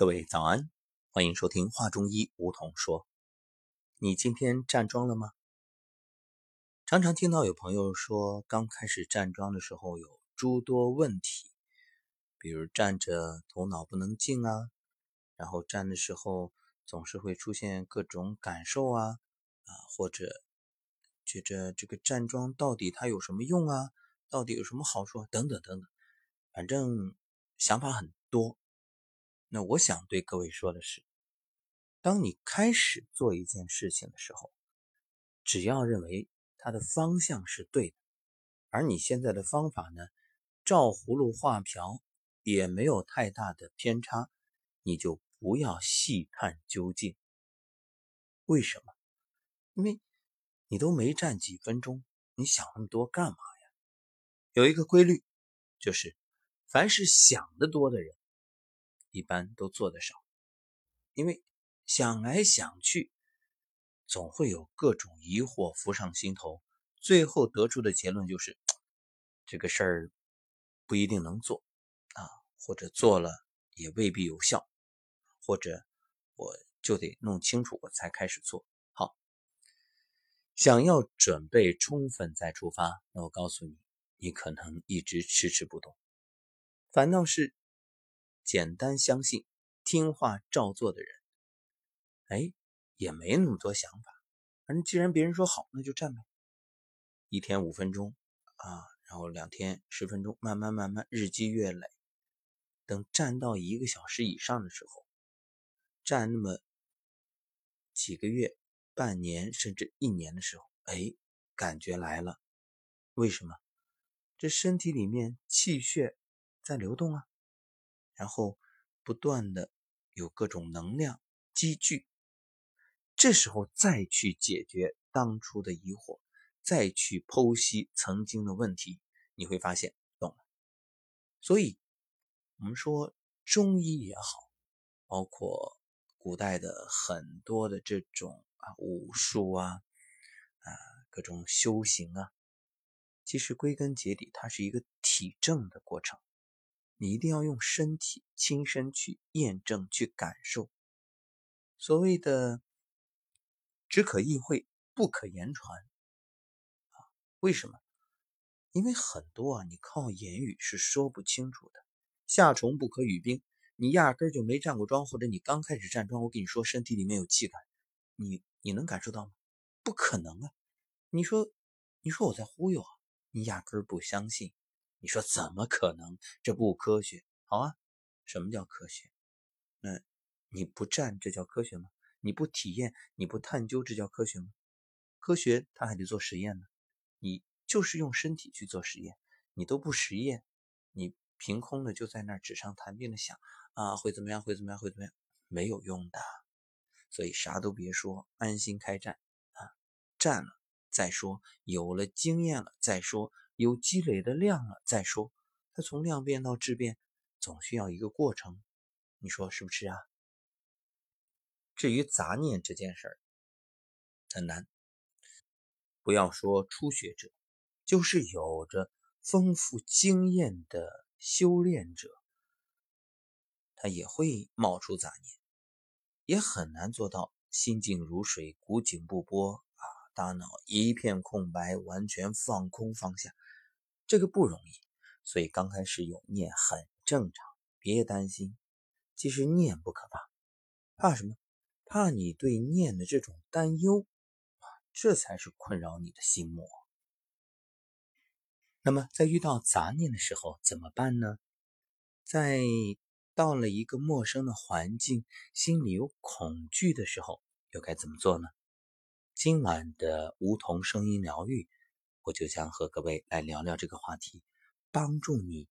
各位早安，欢迎收听画中医梧桐说。你今天站桩了吗？常常听到有朋友说，刚开始站桩的时候有诸多问题，比如站着头脑不能静啊，然后站的时候总是会出现各种感受啊啊，或者觉着这个站桩到底它有什么用啊，到底有什么好处啊，等等等等，反正想法很多。那我想对各位说的是，当你开始做一件事情的时候，只要认为它的方向是对的，而你现在的方法呢，照葫芦画瓢，也没有太大的偏差，你就不要细探究竟。为什么？因为你都没站几分钟，你想那么多干嘛呀？有一个规律，就是凡是想得多的人。一般都做得少，因为想来想去，总会有各种疑惑浮上心头，最后得出的结论就是这个事儿不一定能做啊，或者做了也未必有效，或者我就得弄清楚我才开始做好。想要准备充分再出发，那我告诉你，你可能一直迟迟不动，反倒是。简单相信、听话照做的人，哎，也没那么多想法。反正既然别人说好，那就站呗。一天五分钟啊，然后两天十分钟，慢慢慢慢，日积月累，等站到一个小时以上的时候，站那么几个月、半年甚至一年的时候，哎，感觉来了。为什么？这身体里面气血在流动啊。然后不断的有各种能量积聚，这时候再去解决当初的疑惑，再去剖析曾经的问题，你会发现懂了。所以，我们说中医也好，包括古代的很多的这种啊武术啊啊各种修行啊，其实归根结底，它是一个体证的过程。你一定要用身体亲身去验证、去感受。所谓的“只可意会，不可言传”，啊，为什么？因为很多啊，你靠言语是说不清楚的。夏虫不可语冰，你压根就没站过桩，或者你刚开始站桩，我跟你说身体里面有气感，你你能感受到吗？不可能啊！你说，你说我在忽悠啊？你压根不相信。你说怎么可能？这不科学。好啊，什么叫科学？那你不站，这叫科学吗？你不体验，你不探究，这叫科学吗？科学它还得做实验呢。你就是用身体去做实验，你都不实验，你凭空的就在那儿纸上谈兵的想啊，会怎么样？会怎么样？会怎么样？没有用的。所以啥都别说，安心开战啊！战了再说，有了经验了再说。有积累的量了再说，它从量变到质变，总需要一个过程，你说是不是啊？至于杂念这件事儿，很难。不要说初学者，就是有着丰富经验的修炼者，他也会冒出杂念，也很难做到心静如水，古井不波啊，大脑一片空白，完全放空放下。这个不容易，所以刚开始有念很正常，别担心。其实念不可怕，怕什么？怕你对念的这种担忧啊，这才是困扰你的心魔。那么在遇到杂念的时候怎么办呢？在到了一个陌生的环境，心里有恐惧的时候，又该怎么做呢？今晚的梧桐声音疗愈。我就想和各位来聊聊这个话题，帮助你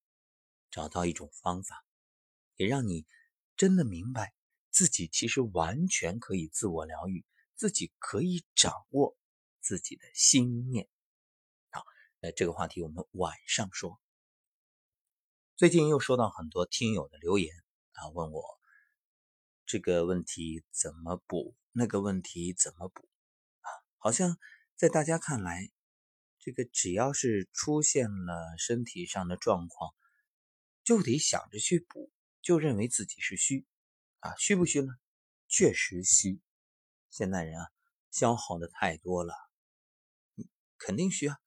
找到一种方法，也让你真的明白自己其实完全可以自我疗愈，自己可以掌握自己的心念。好，那这个话题我们晚上说。最近又收到很多听友的留言啊，问我这个问题怎么补，那个问题怎么补啊？好像在大家看来。这个只要是出现了身体上的状况，就得想着去补，就认为自己是虚啊，虚不虚呢？确实虚。现代人啊，消耗的太多了，肯定虚啊。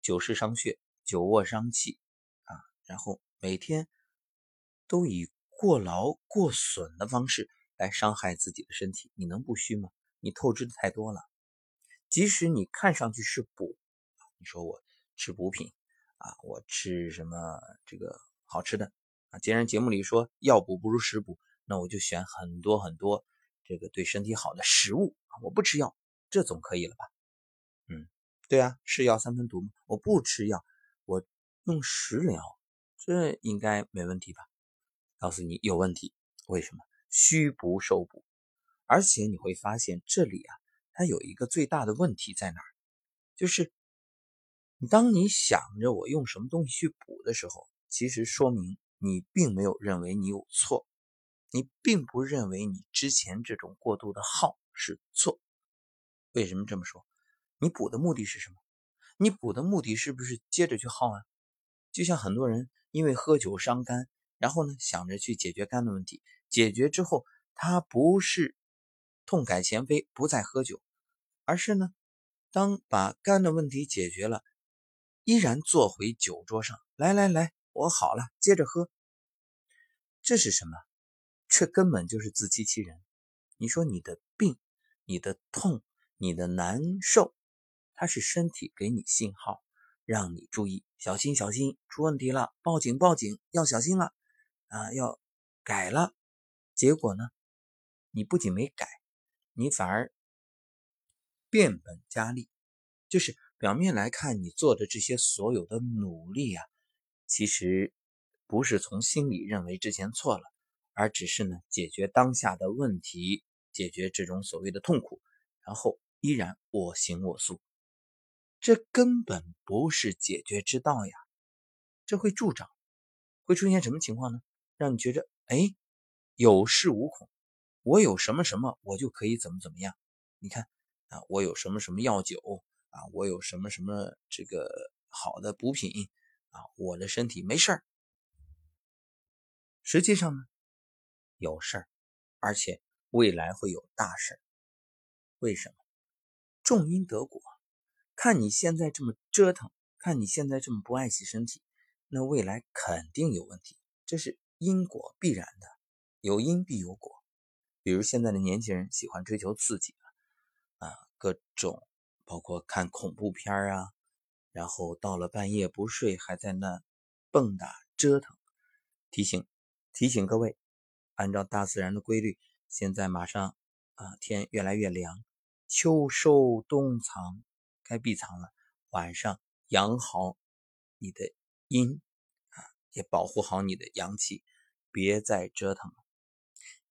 久视伤血，久卧伤气啊，然后每天都以过劳过损的方式来伤害自己的身体，你能不虚吗？你透支的太多了。即使你看上去是补，你说我吃补品啊，我吃什么这个好吃的啊？既然节目里说药补不如食补，那我就选很多很多这个对身体好的食物啊，我不吃药，这总可以了吧？嗯。对啊，是药三分毒嘛。我不吃药，我用食疗，这应该没问题吧？告诉你有问题，为什么？虚不受补，而且你会发现这里啊，它有一个最大的问题在哪儿？就是当你想着我用什么东西去补的时候，其实说明你并没有认为你有错，你并不认为你之前这种过度的耗是错。为什么这么说？你补的目的是什么？你补的目的是不是接着去耗啊？就像很多人因为喝酒伤肝，然后呢想着去解决肝的问题，解决之后他不是痛改前非不再喝酒，而是呢当把肝的问题解决了，依然坐回酒桌上来来来，我好了，接着喝。这是什么？这根本就是自欺欺人。你说你的病、你的痛、你的难受。它是身体给你信号，让你注意，小心小心，出问题了，报警报警，要小心了，啊，要改了。结果呢，你不仅没改，你反而变本加厉。就是表面来看，你做的这些所有的努力啊，其实不是从心里认为之前错了，而只是呢解决当下的问题，解决这种所谓的痛苦，然后依然我行我素。这根本不是解决之道呀！这会助长，会出现什么情况呢？让你觉着，哎，有恃无恐。我有什么什么，我就可以怎么怎么样。你看啊，我有什么什么药酒啊，我有什么什么这个好的补品啊，我的身体没事儿。实际上呢，有事儿，而且未来会有大事。为什么？种因得果。看你现在这么折腾，看你现在这么不爱惜身体，那未来肯定有问题，这是因果必然的，有因必有果。比如现在的年轻人喜欢追求刺激啊，各种包括看恐怖片啊，然后到了半夜不睡，还在那蹦跶折腾。提醒提醒各位，按照大自然的规律，现在马上啊天越来越凉，秋收冬藏。该闭藏了，晚上养好你的阴啊，也保护好你的阳气，别再折腾了。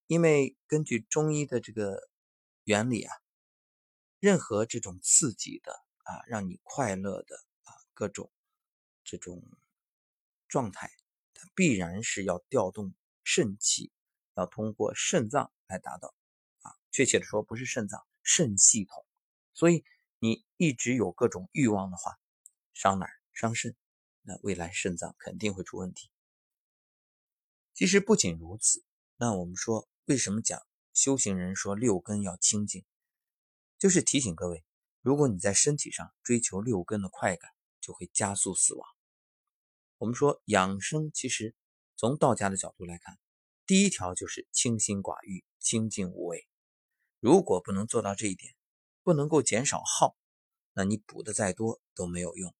因为根据中医的这个原理啊，任何这种刺激的啊，让你快乐的啊，各种这种状态，它必然是要调动肾气，要通过肾脏来达到啊。确切的说，不是肾脏，肾系统。所以。你一直有各种欲望的话，伤哪儿？伤肾，那未来肾脏肯定会出问题。其实不仅如此，那我们说为什么讲修行人说六根要清净，就是提醒各位，如果你在身体上追求六根的快感，就会加速死亡。我们说养生，其实从道家的角度来看，第一条就是清心寡欲、清净无为。如果不能做到这一点，不能够减少耗，那你补的再多都没有用。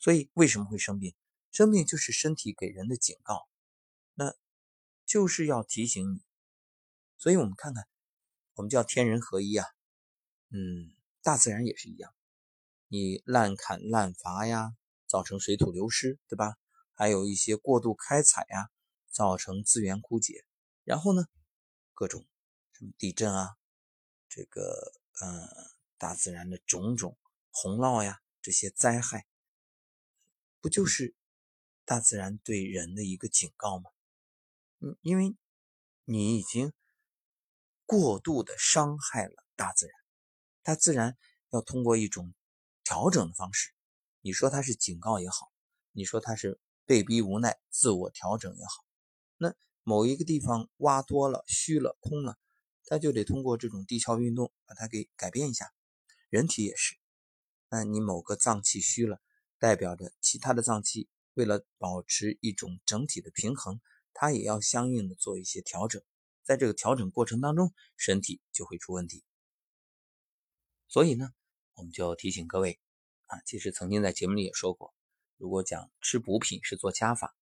所以为什么会生病？生病就是身体给人的警告，那就是要提醒你。所以我们看看，我们叫天人合一啊，嗯，大自然也是一样。你滥砍滥伐呀，造成水土流失，对吧？还有一些过度开采呀，造成资源枯竭。然后呢，各种什么地震啊，这个。嗯，大自然的种种洪涝呀，这些灾害，不就是大自然对人的一个警告吗？嗯，因为你已经过度的伤害了大自然，大自然要通过一种调整的方式，你说它是警告也好，你说它是被逼无奈自我调整也好，那某一个地方挖多了、虚了、空了，它就得通过这种地壳运动把它给改变一下。人体也是，那你某个脏器虚了，代表着其他的脏器为了保持一种整体的平衡，它也要相应的做一些调整。在这个调整过程当中，身体就会出问题。所以呢，我们就提醒各位啊，其实曾经在节目里也说过，如果讲吃补品是做加法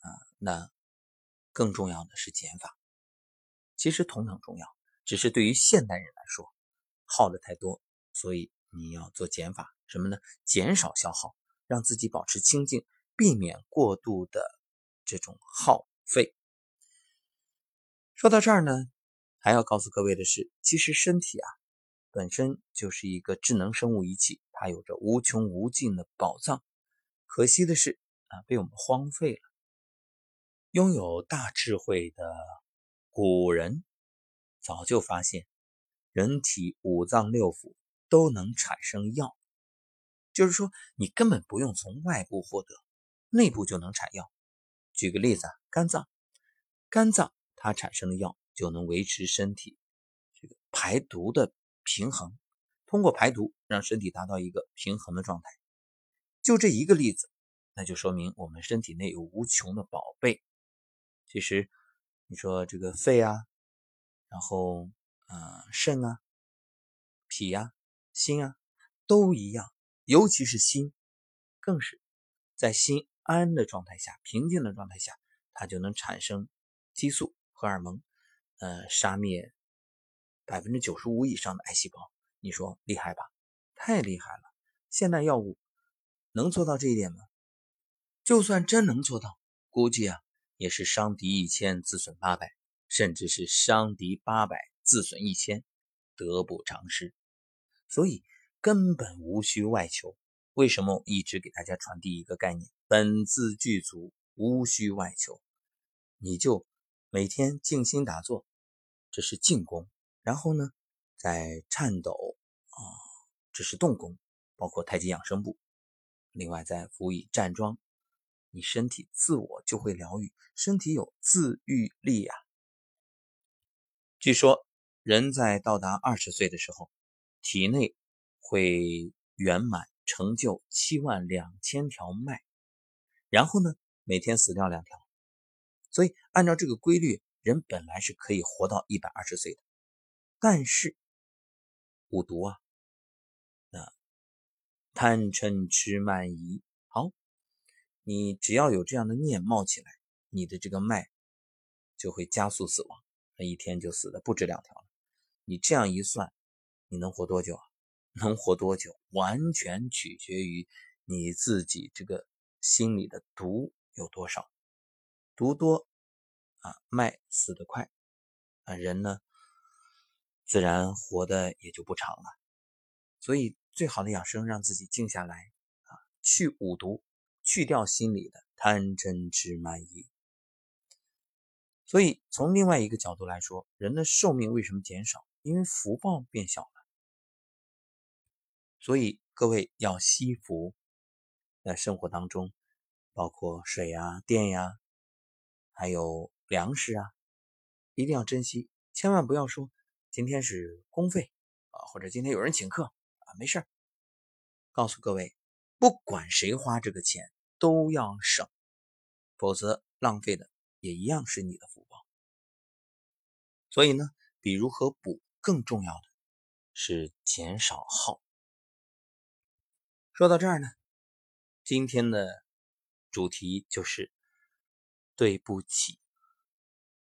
啊，那更重要的是减法。其实同等重要，只是对于现代人来说，耗的太多。所以你要做减法，什么呢？减少消耗，让自己保持清净，避免过度的这种耗费。说到这儿呢，还要告诉各位的是，其实身体啊本身就是一个智能生物仪器，它有着无穷无尽的宝藏。可惜的是啊，被我们荒废了。拥有大智慧的古人早就发现，人体五脏六腑。都能产生药，就是说你根本不用从外部获得，内部就能产药。举个例子啊，肝脏，肝脏它产生的药就能维持身体这个排毒的平衡，通过排毒让身体达到一个平衡的状态。就这一个例子，那就说明我们身体内有无穷的宝贝。其实你说这个肺啊，然后呃肾啊，脾呀。心啊，都一样，尤其是心，更是在心安的状态下、平静的状态下，它就能产生激素、荷尔蒙，呃，杀灭百分之九十五以上的癌细胞。你说厉害吧？太厉害了！现代药物能做到这一点吗？就算真能做到，估计啊，也是伤敌一千，自损八百，甚至是伤敌八百，自损一千，得不偿失。所以根本无需外求。为什么一直给大家传递一个概念？本自具足，无需外求。你就每天静心打坐，这是静功。然后呢，在颤抖啊，这是动功，包括太极养生步。另外再辅以站桩，你身体自我就会疗愈，身体有自愈力呀。据说人在到达二十岁的时候。体内会圆满成就七万两千条脉，然后呢，每天死掉两条，所以按照这个规律，人本来是可以活到一百二十岁的。但是五毒啊，那贪嗔痴慢疑，好，你只要有这样的念冒起来，你的这个脉就会加速死亡，那一天就死的不止两条了。你这样一算。你能活多久啊？能活多久，完全取决于你自己这个心里的毒有多少。毒多啊，脉死得快啊，人呢自然活的也就不长了。所以，最好的养生，让自己静下来啊，去五毒，去掉心里的贪嗔痴慢疑。所以，从另外一个角度来说，人的寿命为什么减少？因为福报变小了。所以各位要惜福，在生活当中，包括水呀、电呀，还有粮食啊，一定要珍惜，千万不要说今天是公费啊，或者今天有人请客啊，没事告诉各位，不管谁花这个钱都要省，否则浪费的也一样是你的福报。所以呢，比如何补，更重要的是减少耗。说到这儿呢，今天的主题就是对不起，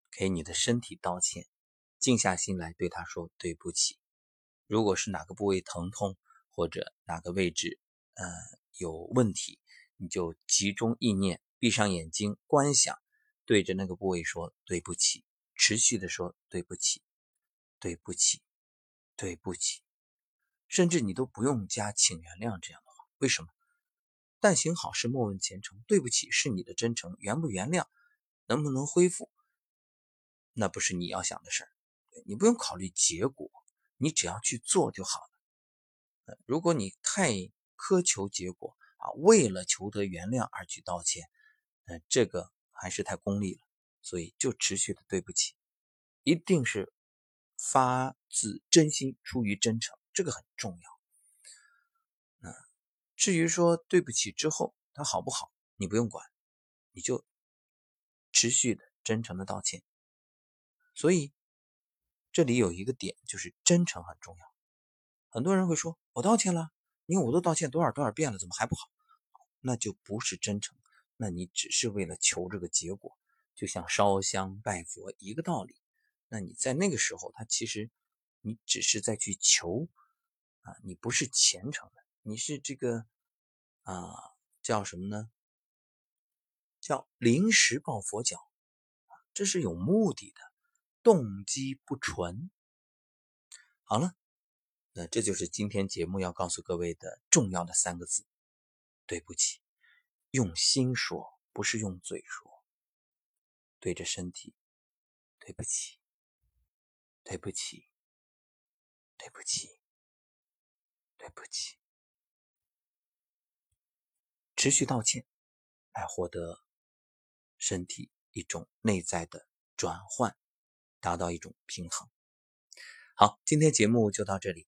给你的身体道歉，静下心来对他说对不起。如果是哪个部位疼痛或者哪个位置呃有问题，你就集中意念，闭上眼睛观想，对着那个部位说对不起，持续的说对不起，对不起，对不起，甚至你都不用加请原谅这样的话。为什么？但行好事，莫问前程。对不起，是你的真诚；原不原谅，能不能恢复，那不是你要想的事儿。你不用考虑结果，你只要去做就好了。如果你太苛求结果啊，为了求得原谅而去道歉，呃，这个还是太功利了。所以就持续的对不起，一定是发自真心，出于真诚，这个很重要。那至于说对不起之后他好不好，你不用管，你就持续的真诚的道歉。所以这里有一个点，就是真诚很重要。很多人会说：“我道歉了，你看我都道歉多少多少遍了，怎么还不好？”那就不是真诚，那你只是为了求这个结果，就像烧香拜佛一个道理。那你在那个时候，他其实你只是在去求啊，你不是虔诚的，你是这个啊叫什么呢？叫临时抱佛脚这是有目的的，动机不纯。好了。那这就是今天节目要告诉各位的重要的三个字：对不起。用心说，不是用嘴说。对着身体，对不起，对不起，对不起，对不起。持续道歉，来获得身体一种内在的转换，达到一种平衡。好，今天节目就到这里。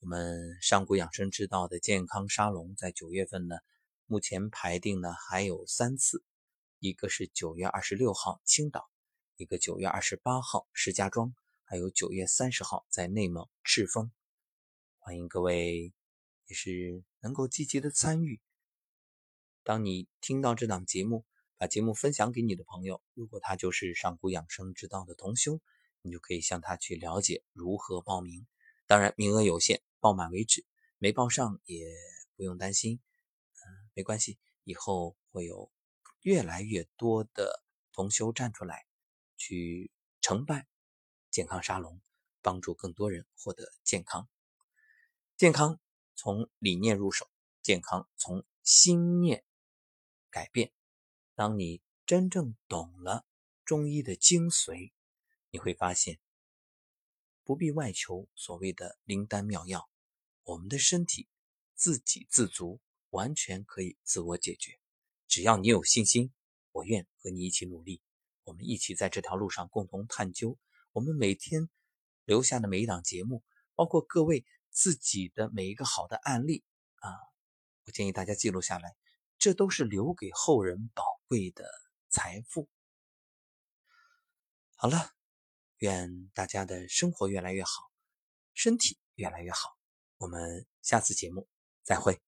我们上古养生之道的健康沙龙在九月份呢，目前排定呢还有三次，一个是九月二十六号青岛，一个九月二十八号石家庄，还有九月三十号在内蒙赤峰，欢迎各位也是能够积极的参与。当你听到这档节目，把节目分享给你的朋友，如果他就是上古养生之道的同修，你就可以向他去了解如何报名，当然名额有限。报满为止，没报上也不用担心，嗯，没关系，以后会有越来越多的同修站出来，去承办健康沙龙，帮助更多人获得健康。健康从理念入手，健康从心念改变。当你真正懂了中医的精髓，你会发现。不必外求所谓的灵丹妙药，我们的身体自给自足，完全可以自我解决。只要你有信心，我愿和你一起努力，我们一起在这条路上共同探究。我们每天留下的每一档节目，包括各位自己的每一个好的案例啊，我建议大家记录下来，这都是留给后人宝贵的财富。好了。愿大家的生活越来越好，身体越来越好。我们下次节目再会。